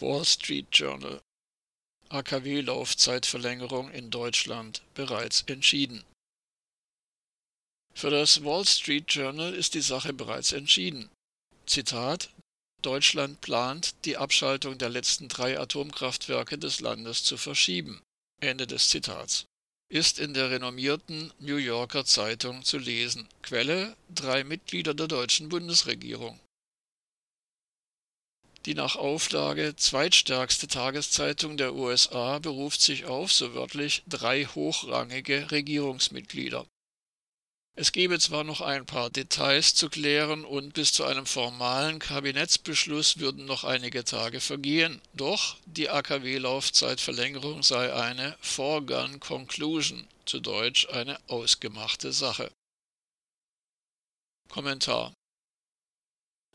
Wall Street Journal AKW-Laufzeitverlängerung in Deutschland bereits entschieden. Für das Wall Street Journal ist die Sache bereits entschieden. Zitat Deutschland plant, die Abschaltung der letzten drei Atomkraftwerke des Landes zu verschieben. Ende des Zitats. Ist in der renommierten New Yorker Zeitung zu lesen. Quelle drei Mitglieder der deutschen Bundesregierung. Die nach Auflage zweitstärkste Tageszeitung der USA beruft sich auf, so wörtlich, drei hochrangige Regierungsmitglieder. Es gebe zwar noch ein paar Details zu klären und bis zu einem formalen Kabinettsbeschluss würden noch einige Tage vergehen, doch die AKW-Laufzeitverlängerung sei eine Foregone Conclusion, zu Deutsch eine ausgemachte Sache. Kommentar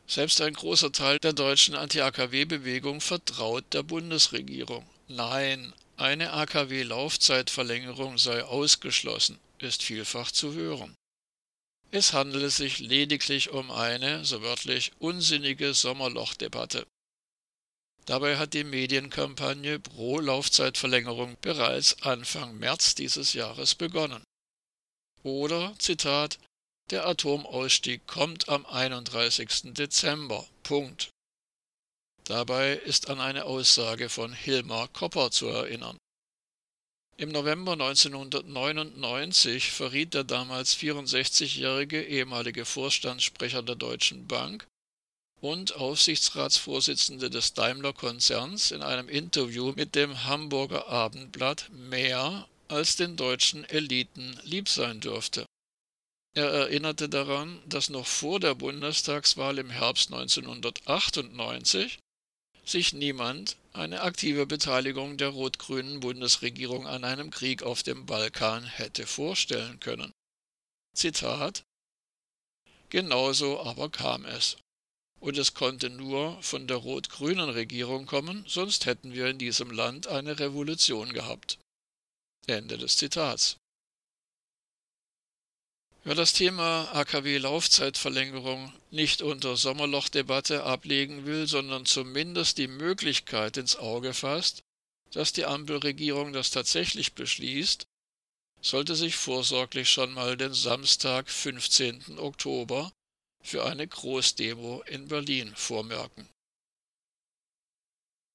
Selbst ein großer Teil der deutschen Anti-AKW-Bewegung vertraut der Bundesregierung. Nein, eine AKW-Laufzeitverlängerung sei ausgeschlossen, ist vielfach zu hören. Es handele sich lediglich um eine, so wörtlich, unsinnige Sommerlochdebatte. Dabei hat die Medienkampagne pro Laufzeitverlängerung bereits Anfang März dieses Jahres begonnen. Oder, Zitat, der Atomausstieg kommt am 31. Dezember. Punkt. Dabei ist an eine Aussage von Hilmar Kopper zu erinnern. Im November 1999 verriet der damals 64-jährige ehemalige Vorstandssprecher der Deutschen Bank und Aufsichtsratsvorsitzende des Daimler-Konzerns in einem Interview mit dem Hamburger Abendblatt mehr als den deutschen Eliten lieb sein dürfte. Er erinnerte daran, dass noch vor der Bundestagswahl im Herbst 1998 sich niemand eine aktive Beteiligung der rot-grünen Bundesregierung an einem Krieg auf dem Balkan hätte vorstellen können. Zitat Genauso aber kam es. Und es konnte nur von der rot-grünen Regierung kommen, sonst hätten wir in diesem Land eine Revolution gehabt. Ende des Zitats. Wer das Thema AKW-Laufzeitverlängerung nicht unter Sommerlochdebatte ablegen will, sondern zumindest die Möglichkeit ins Auge fasst, dass die Ampelregierung das tatsächlich beschließt, sollte sich vorsorglich schon mal den Samstag, 15. Oktober, für eine Großdemo in Berlin vormerken